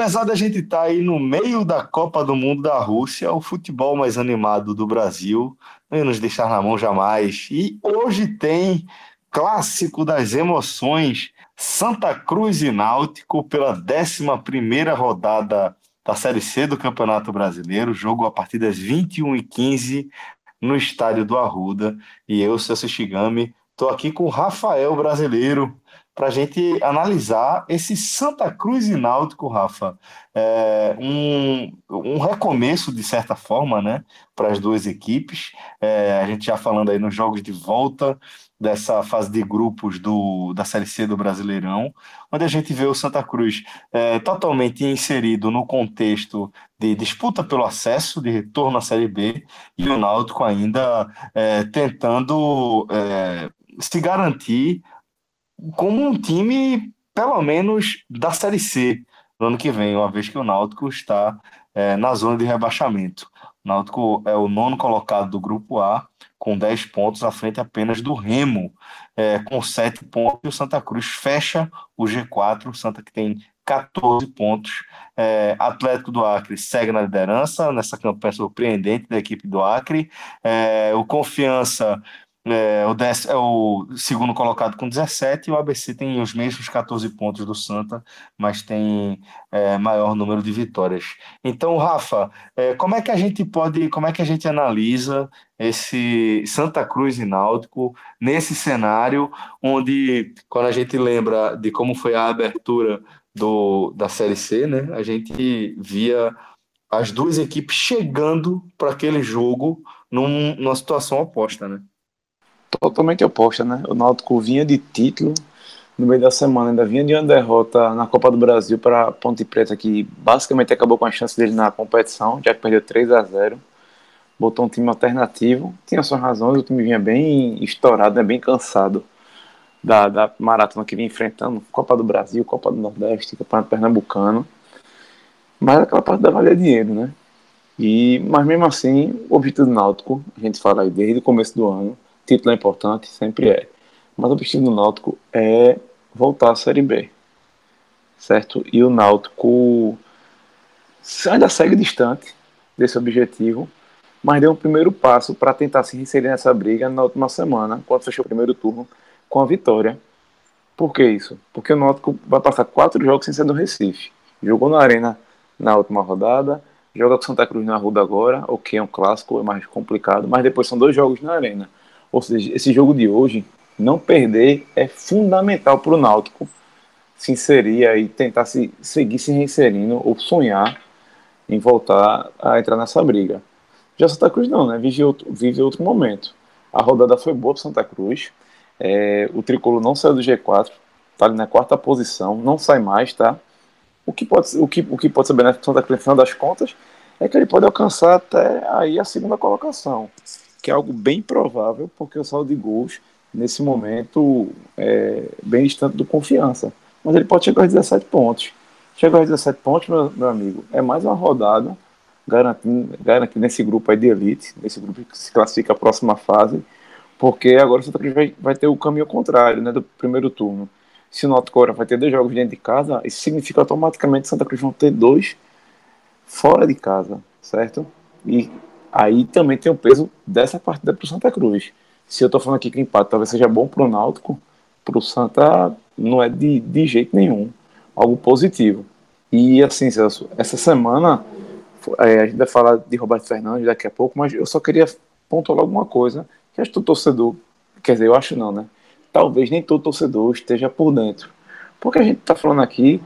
apesar da gente estar tá aí no meio da Copa do Mundo da Rússia, o futebol mais animado do Brasil não ia nos deixar na mão jamais. E hoje tem clássico das emoções, Santa Cruz e Náutico pela 11 rodada da Série C do Campeonato Brasileiro, jogo a partir das 21h15 no estádio do Arruda. E eu, Celso Shigami, estou aqui com o Rafael Brasileiro para a gente analisar esse Santa Cruz e Náutico, Rafa. É um, um recomeço, de certa forma, né, para as duas equipes. É, a gente já falando aí nos jogos de volta dessa fase de grupos do, da Série C do Brasileirão, onde a gente vê o Santa Cruz é, totalmente inserido no contexto de disputa pelo acesso, de retorno à Série B, e o Náutico ainda é, tentando é, se garantir como um time, pelo menos, da Série C no ano que vem, uma vez que o Náutico está é, na zona de rebaixamento. O Náutico é o nono colocado do Grupo A, com 10 pontos à frente apenas do Remo, é, com 7 pontos. E o Santa Cruz fecha o G4, o Santa que tem 14 pontos. É, Atlético do Acre segue na liderança, nessa campanha surpreendente da equipe do Acre. É, o Confiança é o, dez, é o segundo colocado com 17 e o ABC tem os mesmos 14 pontos do Santa, mas tem é, maior número de vitórias. Então, Rafa, é, como é que a gente pode, como é que a gente analisa esse Santa Cruz e Náutico nesse cenário onde, quando a gente lembra de como foi a abertura do, da Série C, né, a gente via as duas equipes chegando para aquele jogo num, numa situação oposta, né? Totalmente oposta, né? O Náutico vinha de título, no meio da semana ainda vinha de uma derrota na Copa do Brasil para Ponte Preta, que basicamente acabou com a chance dele na competição, já que perdeu 3 a 0 botou um time alternativo, tinha suas razões, o time vinha bem estourado, né, bem cansado da, da maratona que vinha enfrentando, Copa do Brasil, Copa do Nordeste, Campeonato Pernambucano, mas aquela parte da valia dinheiro, né? E, mas mesmo assim, o objetivo do Náutico, a gente fala aí desde o começo do ano, título é importante, sempre é. Mas o objetivo do Náutico é voltar à Série B. Certo? E o Náutico ainda segue distante desse objetivo, mas deu um primeiro passo para tentar se inserir nessa briga na última semana, quando fechou o primeiro turno com a vitória. Por que isso? Porque o Náutico vai passar quatro jogos sem ser do Recife. Jogou na Arena na última rodada, joga com Santa Cruz na Ruda agora, o que é um clássico, é mais complicado, mas depois são dois jogos na Arena. Ou seja, esse jogo de hoje, não perder é fundamental para o Náutico se inserir e tentar se, seguir se reinserindo ou sonhar em voltar a entrar nessa briga. Já Santa Cruz não, né? Vive outro, vive outro momento. A rodada foi boa para Santa Cruz. É, o tricolor não saiu do G4, está ali na quarta posição, não sai mais, tá? O que pode, o que, o que pode ser benéfico para Santa Cruz, no final das contas, é que ele pode alcançar até aí a segunda colocação que é algo bem provável, porque o saldo de gols, nesse momento, é bem distante do confiança. Mas ele pode chegar a 17 pontos. Chegar a 17 pontos, meu, meu amigo, é mais uma rodada garantindo, nesse grupo aí de elite, nesse grupo que se classifica a próxima fase, porque agora o Santa Cruz vai, vai ter o caminho contrário, né, do primeiro turno. Se o Náutico vai ter dois jogos dentro de casa, isso significa automaticamente que Santa Cruz vão ter dois fora de casa, certo? E Aí também tem o peso dessa partida para o Santa Cruz. Se eu estou falando aqui que o empate talvez seja bom para o Náutico, para o Santa não é de, de jeito nenhum algo positivo. E assim, Celso, essa semana é, a gente vai falar de Roberto Fernandes daqui a pouco, mas eu só queria pontuar alguma coisa que acho que o torcedor, quer dizer, eu acho não, né? Talvez nem todo torcedor esteja por dentro. Porque a gente está falando aqui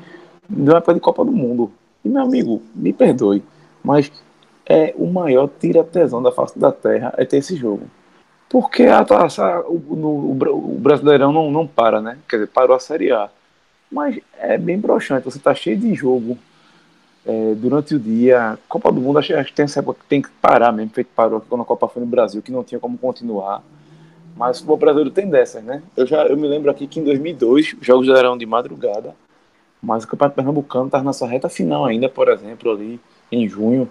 de uma época de Copa do Mundo. E meu amigo, me perdoe, mas é o maior tira-tesão da face da Terra é ter esse jogo. Porque a taça, o, no, o Brasileirão não, não para, né? Quer dizer, parou a Série A. Mas é bem broxante, você tá cheio de jogo é, durante o dia. Copa do Mundo, acho, acho que tem essa época que tem que parar mesmo, feito parou quando a Copa foi no Brasil, que não tinha como continuar. Mas o brasileiro tem dessas, né? Eu já eu me lembro aqui que em 2002, os jogos eram de madrugada, mas o Campeonato Pernambucano estava na sua reta final ainda, por exemplo, ali em junho.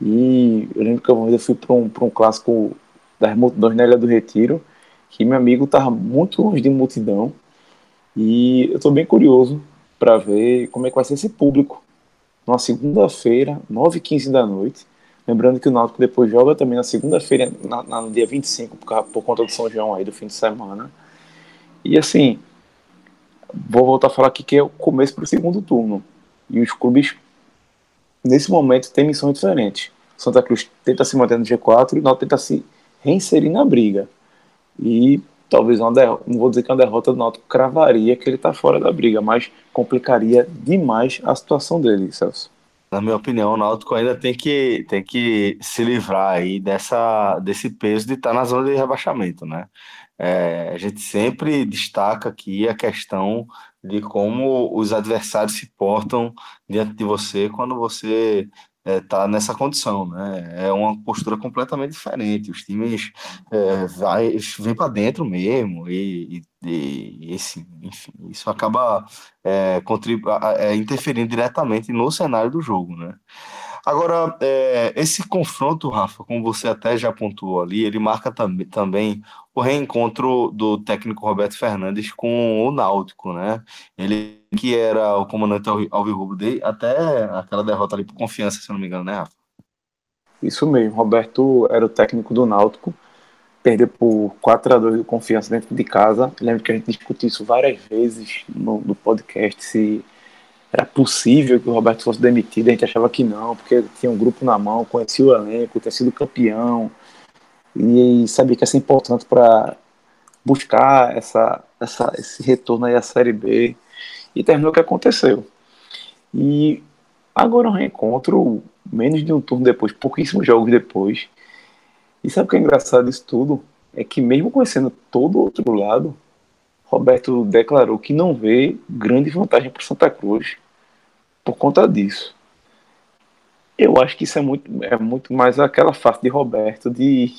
E eu lembro que eu fui para um, um clássico das multidões na Ilha do Retiro, que meu amigo estava muito longe de multidão. E eu estou bem curioso para ver como é que vai ser esse público. Numa segunda-feira, 9h15 da noite. Lembrando que o Náutico depois joga também na segunda-feira, no dia 25, por, por conta do São João aí do fim de semana. E assim, vou voltar a falar aqui que é o começo para o segundo turno. E os clubes, nesse momento, têm missões diferentes. Santa Cruz tenta se manter no G4 e o Náutico tenta se reinserir na briga. E talvez uma derrota, não vou dizer que uma derrota do Náutico cravaria que ele está fora da briga, mas complicaria demais a situação dele, Celso. Na minha opinião, o Náutico ainda tem que, tem que se livrar aí dessa, desse peso de estar tá na zona de rebaixamento, né? É, a gente sempre destaca aqui a questão de como os adversários se portam diante de você quando você está é, nessa condição, né? É uma postura completamente diferente. Os times é, vai, vêm para dentro mesmo e, e, e esse, enfim, isso acaba é, é, interferindo diretamente no cenário do jogo, né? Agora, é, esse confronto, Rafa, como você até já pontuou ali, ele marca tam também o reencontro do técnico Roberto Fernandes com o Náutico, né? Ele que era o comandante alvirrubro dele, até aquela derrota ali por confiança, se não me engano, né, Rafa? Isso mesmo, Roberto era o técnico do Náutico, perdeu por 4 a 2 do confiança dentro de casa. Lembro que a gente discutiu isso várias vezes no, no podcast, se era possível que o Roberto fosse demitido, a gente achava que não, porque tinha um grupo na mão, conhecia o elenco, tinha sido campeão, e, e sabia que ia ser importante para buscar essa, essa, esse retorno aí à Série B, e terminou o que aconteceu. E agora um reencontro, menos de um turno depois, pouquíssimos jogos depois, e sabe o que é engraçado disso tudo? É que mesmo conhecendo todo o outro lado, Roberto declarou que não vê grande vantagem para Santa Cruz por conta disso. Eu acho que isso é muito, é muito mais aquela face de Roberto de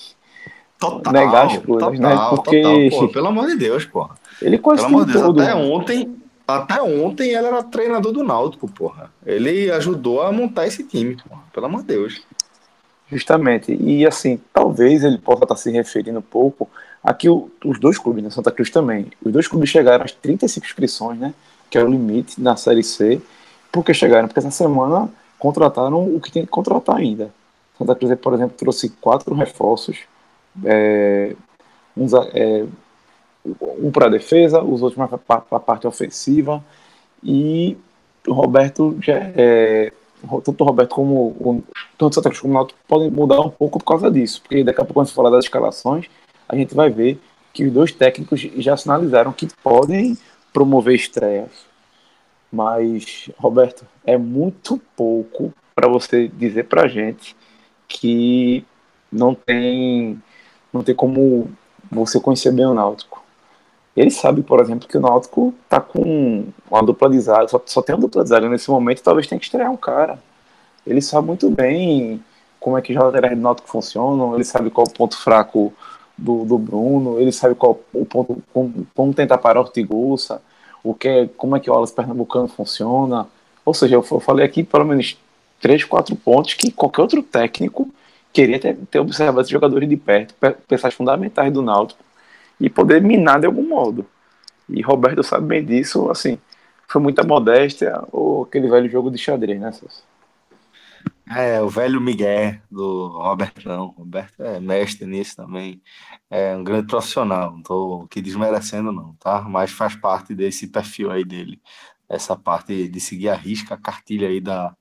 total, negar as coisas, né? total, né? Porque total, pô, pelo amor de Deus, pô. Ele quase pelo amor de Deus, todo. até ontem, até ontem ele era treinador do Náutico, porra. Ele ajudou a montar esse time, porra. Pelo amor de Deus. Justamente. E assim, talvez ele possa estar se referindo um pouco Aqui os dois clubes, né, Santa Cruz também, os dois clubes chegaram às 35 inscrições, né, que é o limite na Série C. Por que chegaram? Porque essa semana contrataram o que tem que contratar ainda. Santa Cruz, por exemplo, trouxe quatro reforços, é, uns, é, um para defesa, os outros para a parte ofensiva, e o Roberto já é, tanto o Roberto como o tanto Santa Cruz como o podem mudar um pouco por causa disso, porque daqui a pouco quando se falar das escalações, a gente vai ver que os dois técnicos já sinalizaram que podem promover estreias. Mas, Roberto, é muito pouco para você dizer para gente que não tem, não tem como você conhecer bem o Náutico. Ele sabe, por exemplo, que o Náutico tá com uma dupla de zaga, só, só tem uma dupla de zaga nesse momento, talvez tenha que estrear um cara. Ele sabe muito bem como é que os laterais do Náutico funcionam, ele sabe qual o ponto fraco do, do Bruno, ele sabe qual o ponto, como, como tentar parar o Ortigosa, o que é, como é que o Alas Pernambucano funciona. Ou seja, eu, eu falei aqui pelo menos três, quatro pontos que qualquer outro técnico queria ter, ter observado esses jogadores de perto, pensar fundamentais do Náutico e poder minar de algum modo. E Roberto sabe bem disso, assim, foi muita modéstia ou aquele velho jogo de xadrez, né, Celso? É, o velho Miguel do Robertão. Roberto é mestre nisso também. É um grande profissional. Não tô aqui desmerecendo, não, tá? Mas faz parte desse perfil aí dele. Essa parte de seguir a risca, a cartilha aí da,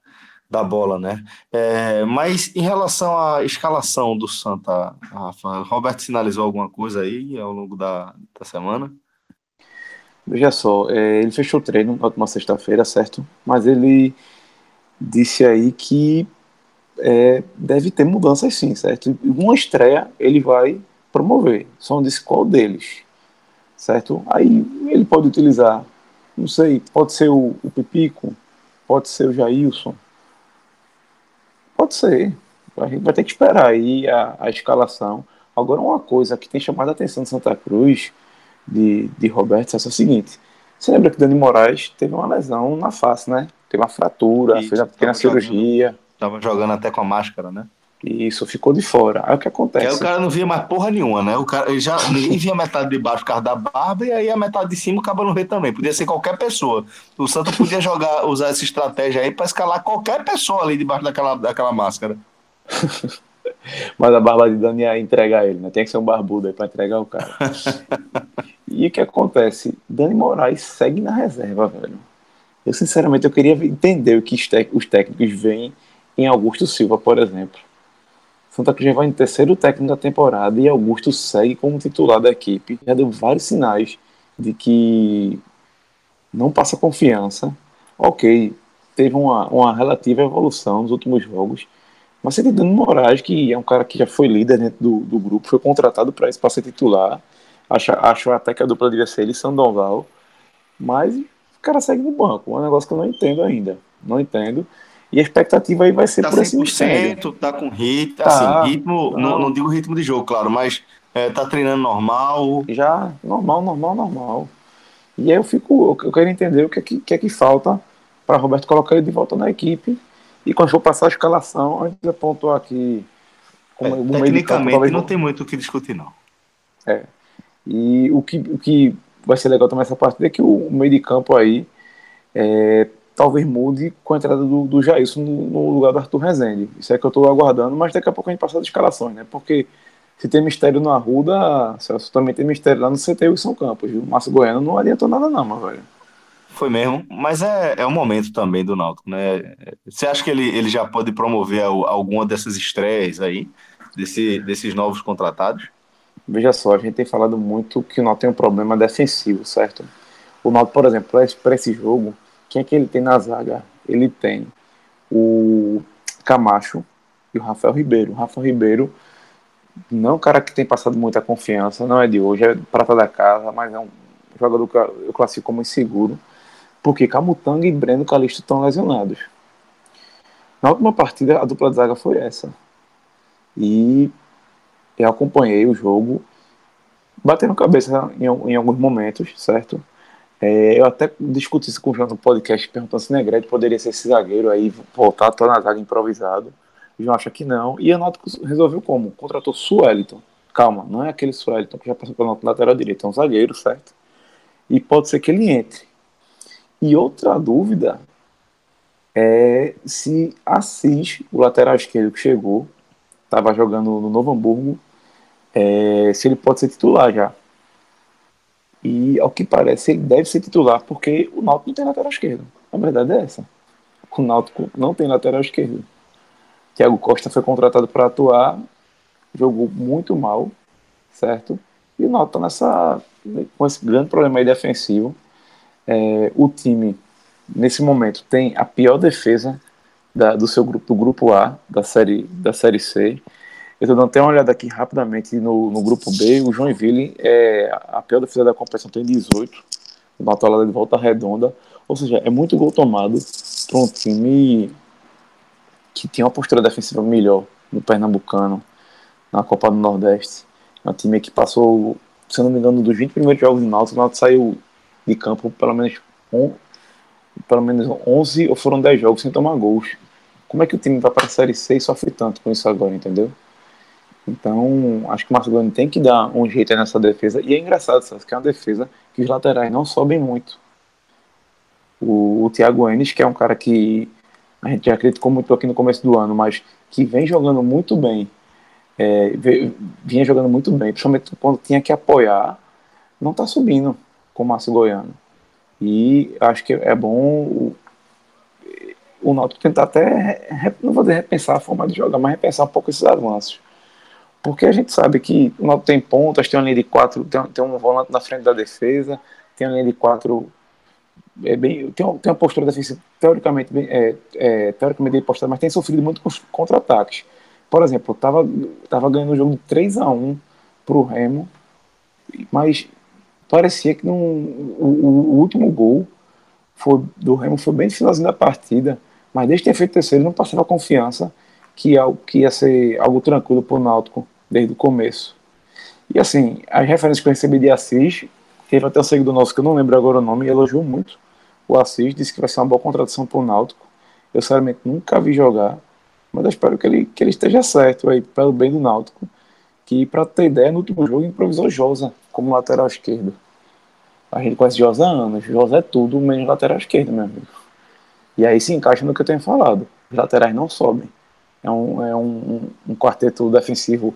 da bola, né? É, mas em relação à escalação do Santa, Rafa, Roberto sinalizou alguma coisa aí ao longo da, da semana? Veja só, é, ele fechou o treino na última sexta-feira, certo? Mas ele disse aí que é, deve ter mudanças sim, certo? Uma estreia ele vai promover, só não disse qual deles, certo? Aí ele pode utilizar, não sei, pode ser o, o Pipico, pode ser o Jailson, pode ser, a gente vai ter que esperar aí a, a escalação. Agora, uma coisa que tem chamado a atenção de Santa Cruz, de, de Roberto, é o seguinte: Você lembra que Dani Moraes teve uma lesão na face, né? Teve uma fratura, fez uma pequena cirurgia. Jogando, tava jogando até com a máscara, né? Isso, ficou de fora. Aí o que acontece? Aí o cara não via mais porra nenhuma, né? O cara, ele já, ninguém via metade de baixo por causa da barba, e aí a metade de cima o cara não vê também. Podia ser qualquer pessoa. O Santos podia jogar, usar essa estratégia aí para escalar qualquer pessoa ali debaixo daquela, daquela máscara. Mas a barba de Dani ia entregar ele, né? Tem que ser um barbudo aí pra entregar o cara. e o que acontece? Dani Moraes segue na reserva, velho. Eu, sinceramente, eu queria entender o que os técnicos veem em Augusto Silva, por exemplo. Santa Cruz já vai em terceiro técnico da temporada e Augusto segue como titular da equipe. Já deu vários sinais de que não passa confiança. Ok, teve uma, uma relativa evolução nos últimos jogos, mas você tem Dano Moraes, que é um cara que já foi líder dentro do, do grupo, foi contratado para isso para ser titular. Acho, acho até que a dupla devia ser ele e Sandoval, mas o cara segue no banco. É um negócio que eu não entendo ainda. Não entendo. E a expectativa aí vai ser tá por esse incêndio. Tá com ritmo, tá, assim, ritmo, não. Não, não, digo ritmo de jogo, claro, mas é, tá treinando normal. Já, normal, normal, normal. E aí eu fico, eu quero entender o que é que, que, é que falta para Roberto colocar ele de volta na equipe. E quando for passar a escalação, a gente pontuar aqui. Como é, tecnicamente campo, não tem muito o que discutir, não. É. E o que, o que vai ser legal também essa partida é que o meio de campo aí é, talvez mude com a entrada do, do Jailson no, no, lugar do Arthur Rezende. Isso é que eu estou aguardando, mas daqui a pouco a gente passa as escalações, né? Porque se tem mistério no Arruda, Celso também tem mistério lá no CT e São Campos. O Márcio Goiano não adiantou nada, não, meu velho. Foi mesmo, mas é, é um momento também do Náutico, né? Você acha que ele, ele já pode promover alguma dessas estreias aí, desse, desses novos contratados? Veja só, a gente tem falado muito que o Náutico tem um problema defensivo, certo? O Náutico, por exemplo, para esse jogo, quem é que ele tem na zaga? Ele tem o Camacho e o Rafael Ribeiro. O Rafael Ribeiro não é um cara que tem passado muita confiança, não é de hoje, é prata da casa, mas é um jogador que eu classifico como inseguro, porque Camutanga e Breno Calixto estão lesionados. Na última partida, a dupla de zaga foi essa. E eu acompanhei o jogo, batendo cabeça em, em alguns momentos, certo? É, eu até discuti isso com o João no podcast, perguntando se Negrete poderia ser esse zagueiro aí, voltar a na zaga improvisado. O João acha que não. E a Náutico resolveu como? Contratou Sueliton. Calma, não é aquele Sueliton que já passou pela lateral direita, é um zagueiro, certo? E pode ser que ele entre. E outra dúvida é se Assis, o lateral esquerdo que chegou, estava jogando no Novo Hamburgo, é, se ele pode ser titular já. E ao que parece, ele deve ser titular, porque o Náutico não tem lateral esquerdo. A verdade é essa. O Náutico não tem lateral esquerdo. Thiago Costa foi contratado para atuar, jogou muito mal, certo? E o Náutico tá nessa, com esse grande problema aí defensivo. É, o time, nesse momento, tem a pior defesa da, do seu grupo, do grupo A, da série, da série C. Eu estou dando até uma olhada aqui rapidamente no, no grupo B. O Joinville é a pior defesa da competição, tem 18. Uma atualada de volta redonda. Ou seja, é muito gol tomado para um time que tinha uma postura defensiva melhor no Pernambucano, na Copa do Nordeste. É um time que passou, se não me engano, dos 20 primeiros jogos do Náutico, o Náutico saiu de campo pelo menos, um, pelo menos 11 ou foram 10 jogos sem tomar gols. Como é que o time vai para a Série C e sofre tanto com isso agora, entendeu? Então, acho que o Gomes tem que dar um jeito nessa defesa. E é engraçado, sabe, que é uma defesa que os laterais não sobem muito. O, o Thiago Enes, que é um cara que a gente já criticou muito aqui no começo do ano, mas que vem jogando muito bem. É, vinha jogando muito bem, principalmente quando tinha que apoiar, não está subindo com o Márcio Goiano. E acho que é bom o, o Náutico tentar até, não vou dizer repensar a forma de jogar, mas repensar um pouco esses avanços. Porque a gente sabe que o Náutico tem pontas, tem uma linha de quatro, tem, tem um volante na frente da defesa, tem uma linha de quatro é bem, tem, uma, tem uma postura defensiva teoricamente bem, é, é, teoricamente bem postada, mas tem sofrido muito contra-ataques. Por exemplo, estava tava ganhando o jogo de 3 a 1 para o Remo, mas parecia que num, o, o, último gol foi, do Remo foi bem no finalzinho da partida, mas desde ter feito terceiro não passava confiança que, que ia ser algo tranquilo para o Náutico desde o começo. E assim, as referências que eu recebi de Assis Teve até um seguidor nosso que eu não lembro agora o nome elogiou muito o Assis, disse que vai ser uma boa contratação para o Náutico. Eu, sinceramente, nunca vi jogar, mas eu espero que ele, que ele esteja certo aí, pelo bem do Náutico. Que, para ter ideia, no último jogo improvisou Josa como lateral esquerdo. A gente conhece Josa há anos. Josa é tudo menos lateral esquerdo, meu amigo. E aí se encaixa no que eu tenho falado. Os laterais não sobem. É um, é um, um quarteto defensivo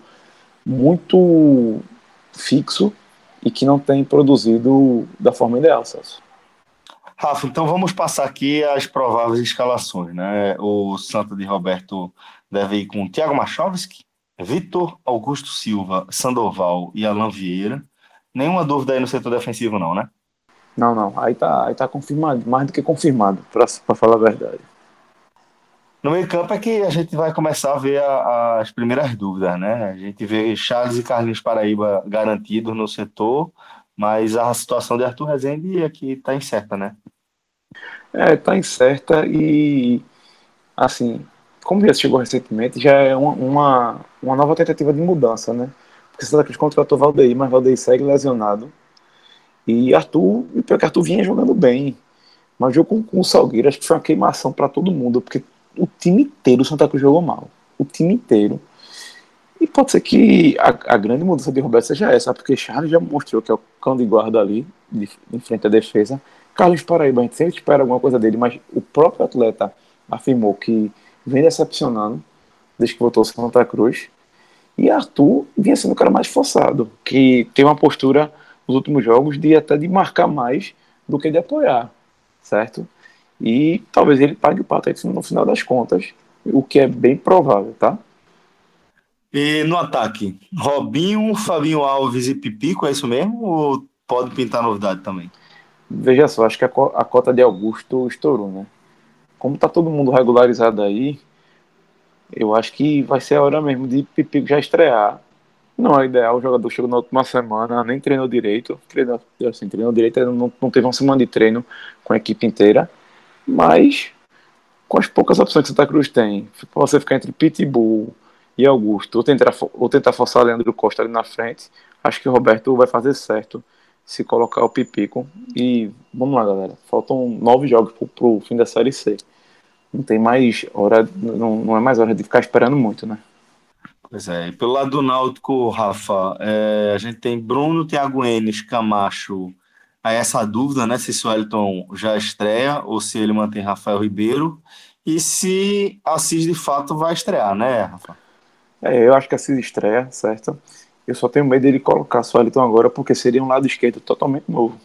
muito fixo e que não tem produzido da forma ideal, Celso. Rafa, então vamos passar aqui as prováveis escalações, né? O Santa de Roberto deve ir com Thiago Machovski, Vitor Augusto Silva, Sandoval e Alan Vieira. Nenhuma dúvida aí no setor defensivo, não, né? Não, não. Aí tá, aí tá confirmado, mais do que confirmado, para falar a verdade. No meio campo é que a gente vai começar a ver a, as primeiras dúvidas, né? A gente vê Charles e Carlinhos Paraíba garantidos no setor, mas a situação de Arthur Rezende aqui está incerta, né? É, está incerta e, assim, como já chegou recentemente, já é uma, uma, uma nova tentativa de mudança, né? Porque Santa Cruz contratou Valdeir, mas Valdeir segue lesionado. E Arthur, e pior que Arthur vinha jogando bem. Mas jogo com, com o Salgueiro, acho que foi uma queimação para todo mundo, porque o time inteiro o Santa Cruz jogou mal. O time inteiro. E pode ser que a, a grande mudança de Roberto seja essa, porque Charles já mostrou que é o cão de guarda ali, de, em frente à defesa. Carlos Paraíba, a gente sempre espera alguma coisa dele, mas o próprio atleta afirmou que vem decepcionando desde que voltou ao Santa Cruz. E Arthur vinha sendo o cara mais forçado, que tem uma postura nos últimos jogos de até de marcar mais do que de apoiar, certo? E talvez ele pague o pato no final das contas, o que é bem provável, tá? E no ataque, Robinho, Fabinho Alves e Pipico, é isso mesmo? Ou pode pintar novidade também? Veja só, acho que a, a cota de Augusto estourou, né? Como tá todo mundo regularizado aí, eu acho que vai ser a hora mesmo de Pipico já estrear. Não é ideal, o jogador chegou na última semana, nem treinou direito, treinou, assim, treinou direito, não, não teve uma semana de treino com a equipe inteira. Mas, com as poucas opções que Santa Cruz tem, você ficar entre Pitbull e Augusto, ou tentar, ou tentar forçar Leandro Costa ali na frente, acho que o Roberto vai fazer certo se colocar o Pipico. E vamos lá, galera. Faltam nove jogos pro, pro fim da Série C. Não tem mais hora, não, não é mais hora de ficar esperando muito, né? Pois é, e pelo lado do Náutico, Rafa, é, a gente tem Bruno, Thiago Enes, Camacho, Aí essa dúvida, né, se o Wellington já estreia ou se ele mantém Rafael Ribeiro e se Assis de fato vai estrear, né, Rafa? É, eu acho que Assis estreia, certo? Eu só tenho medo dele colocar o Wellington agora porque seria um lado esquerdo totalmente novo.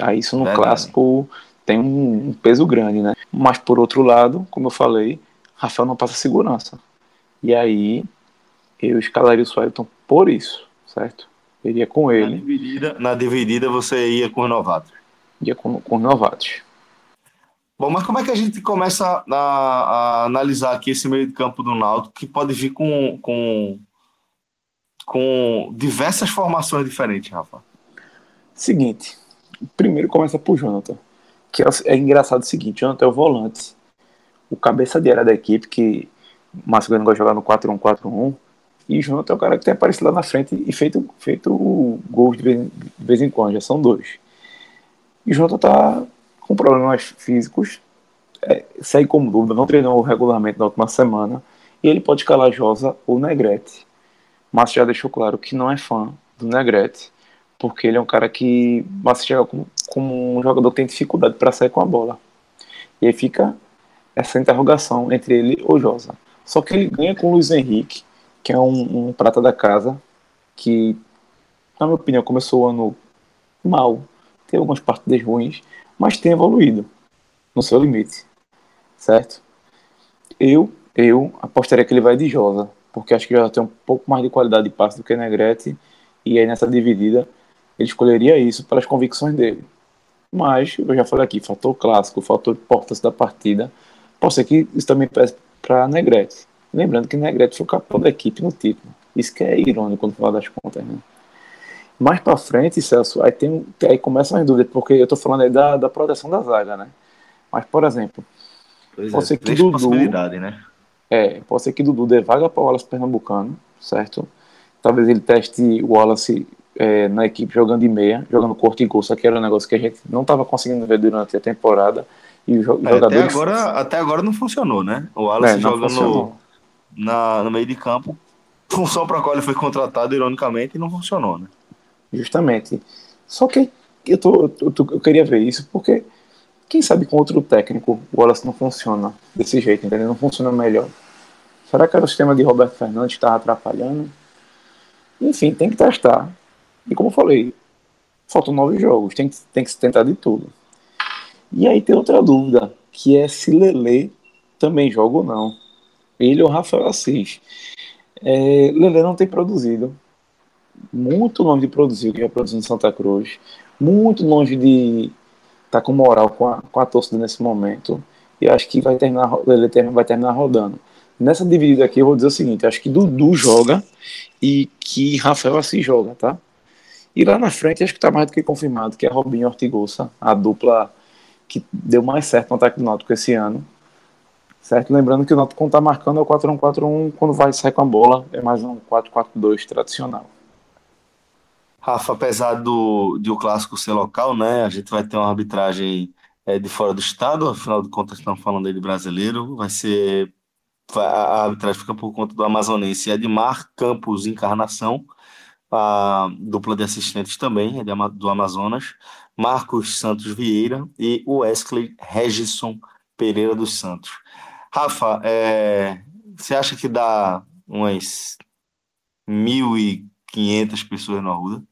Aí isso no Verdade. clássico tem um, um peso grande, né? Mas por outro lado, como eu falei, Rafael não passa segurança. E aí eu escalaria o Wellington por isso, certo? Iria com ele. Na dividida, na dividida você ia com os novatos. Ia com, com os novatos. Bom, mas como é que a gente começa a, a, analisar aqui esse meio de campo do Náutico, que pode vir com, com, com diversas formações diferentes, Rafa? Seguinte, primeiro começa por Jonathan, que é, é engraçado o seguinte, Jonathan é o volante, o cabeça de área da equipe, que o Márcio gosta de jogar no 4-1-4-1, e Jonathan é o cara que tem aparecido lá na frente e feito, feito gols de vez, de vez em quando, já são dois. E Jonathan tá com problemas físicos, é, segue como dúvida, não treinou regularmente na última semana, e ele pode escalar Josa ou Negrete. Márcio já deixou claro que não é fã do Negrete, porque ele é um cara que Márcio chega como, como um jogador que tem dificuldade para sair com a bola. E aí fica essa interrogação entre ele ou Josa. Só que ele ganha com o Luiz Henrique, que é um, um prata da casa, que, na minha opinião, começou o ano mal, tem algumas partidas ruins, mas tem evoluído no seu limite, certo? Eu, eu apostaria que ele vai de Josa, porque acho que já tem um pouco mais de qualidade de passe do que Negrete, e aí nessa dividida ele escolheria isso pelas convicções dele. Mas, eu já falei aqui, fator clássico, fator importância da partida, pode ser que isso também peça para Negrete. Lembrando que Negrete foi o capitão da equipe no título. Isso que é irônico no final das contas, né? Mais para frente, Celso, aí, tem, aí começam as dúvidas, porque eu tô falando aí da, da proteção da zaga, né? Mas, por exemplo, pois pode é, ser que Dudu. Né? É, pode ser que Dudu dê vaga para o Wallace Pernambucano, certo? Talvez ele teste o Wallace é, na equipe jogando de meia, jogando corto e curso, que era um negócio que a gente não estava conseguindo ver durante a temporada. E o é, Até agora, até agora não funcionou, né? O Wallace é, jogando na, no meio de campo, função para a qual ele foi contratado, ironicamente, e não funcionou, né? Justamente. Só que eu, tô, eu, tô, eu queria ver isso porque, quem sabe com outro técnico, o Wallace não funciona desse jeito, entendeu? Não funciona melhor. Será que era o sistema de Roberto Fernandes que estava atrapalhando? Enfim, tem que testar. E como eu falei, faltam nove jogos, tem tem que se tentar de tudo. E aí tem outra dúvida, que é se Lele também joga ou não. Ele ou Rafael Assis. É, Lele não tem produzido. Muito longe de produzir o que é produzindo em Santa Cruz. Muito longe de estar tá com moral com a, com a torcida nesse momento. E acho que vai terminar, Lele vai terminar rodando. Nessa dividida aqui, eu vou dizer o seguinte: acho que Dudu joga e que Rafael Assis joga, tá? E lá na frente, acho que está mais do que confirmado que é Robinho Ortigosa, a dupla que deu mais certo no ataque do Náutico esse ano. Certo? Lembrando que o Náutico, quando está marcando, é o 4-1-4-1, quando vai sair com a bola, é mais um 4-4-2 tradicional. Rafa, apesar do, de o clássico ser local, né, a gente vai ter uma arbitragem é, de fora do estado, afinal de contas estamos falando aí de brasileiro, vai ser a arbitragem fica por conta do amazonense Edmar Campos Encarnação, a dupla de assistentes também é do Amazonas, Marcos Santos Vieira e Wesley Regisson Pereira dos Santos. Rafa, é, você acha que dá umas 1.500 pessoas na Arruda?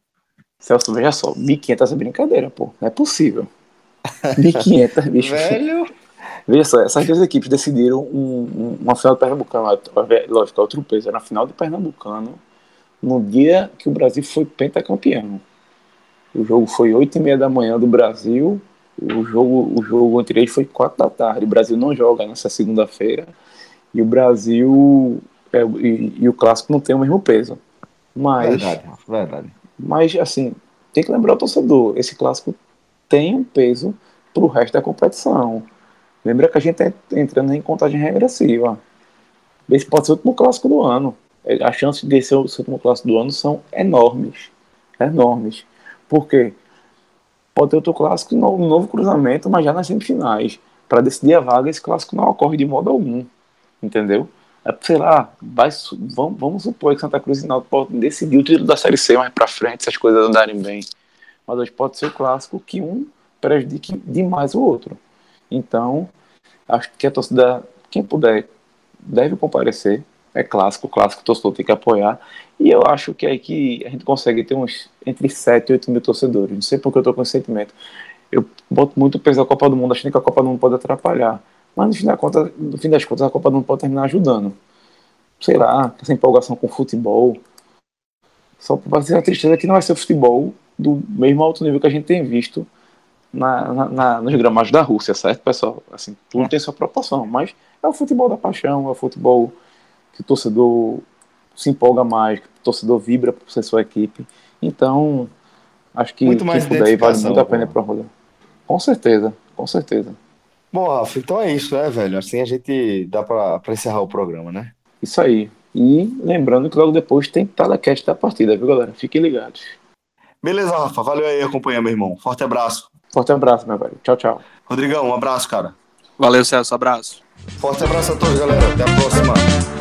Celso, veja só, 1.500 é brincadeira, pô, não é possível. 1.500, bicho. Velho. Veja só, essas duas equipes decidiram um, um, uma final do Pernambucano, lógico, é outro peso, era na final do Pernambucano, no dia que o Brasil foi pentacampeão. O jogo foi 8 e meia da manhã do Brasil, o jogo, o jogo anterior foi 4 da tarde. O Brasil não joga nessa segunda-feira e o Brasil é, e, e, o clássico não tem o mesmo peso. Mas, verdade, verdade. Mas, assim, tem que lembrar o torcedor: esse clássico tem um peso para o resto da competição. Lembra que a gente está entrando em contagem regressiva. Esse pode ser o último clássico do ano. É, as chances de ser o último clássico do ano são enormes. Enormes. Por quê? Pode ter outro clássico, um novo cruzamento, mas já nas semifinais. Para decidir a vaga, esse clássico não ocorre de modo algum. Entendeu? É, sei lá, vai, vamos, vamos supor que Santa Cruz e Náutico podem decidir o título da Série C mais para frente, se as coisas andarem bem. Mas hoje pode ser o clássico que um prejudique demais o outro. Então, acho que a torcida, quem puder, deve comparecer. É clássico, clássico, o torcedor tem que apoiar. E eu acho que é aí que a gente consegue ter uns entre 7 e 8 mil torcedores. Não sei porque eu tô com esse sentimento. Eu boto muito peso na Copa do Mundo, achando que a Copa do Mundo pode atrapalhar. Mas no fim, da conta, no fim das contas, a Copa do Mundo pode terminar ajudando. Sei lá, essa empolgação com futebol. Só para dizer a tristeza que não vai ser o futebol do mesmo alto nível que a gente tem visto na, na, na, nos gramados da Rússia, certo, pessoal? Assim, tudo tem sua proporção, mas é o futebol da paixão, é o futebol que o torcedor se empolga mais, que o torcedor vibra por ser sua equipe. Então, acho que muito mais daí vale muito a pena para rodar. Com certeza, com certeza. Bom, Rafa, então é isso, né, velho? Assim a gente dá para encerrar o programa, né? Isso aí. E lembrando que logo depois tem telecast da partida, viu, galera? Fiquem ligados. Beleza, Rafa. Valeu aí acompanhar, meu irmão. Forte abraço. Forte abraço, meu velho. Tchau, tchau. Rodrigão, um abraço, cara. Valeu, Celso. Abraço. Forte abraço a todos, galera. Até a próxima.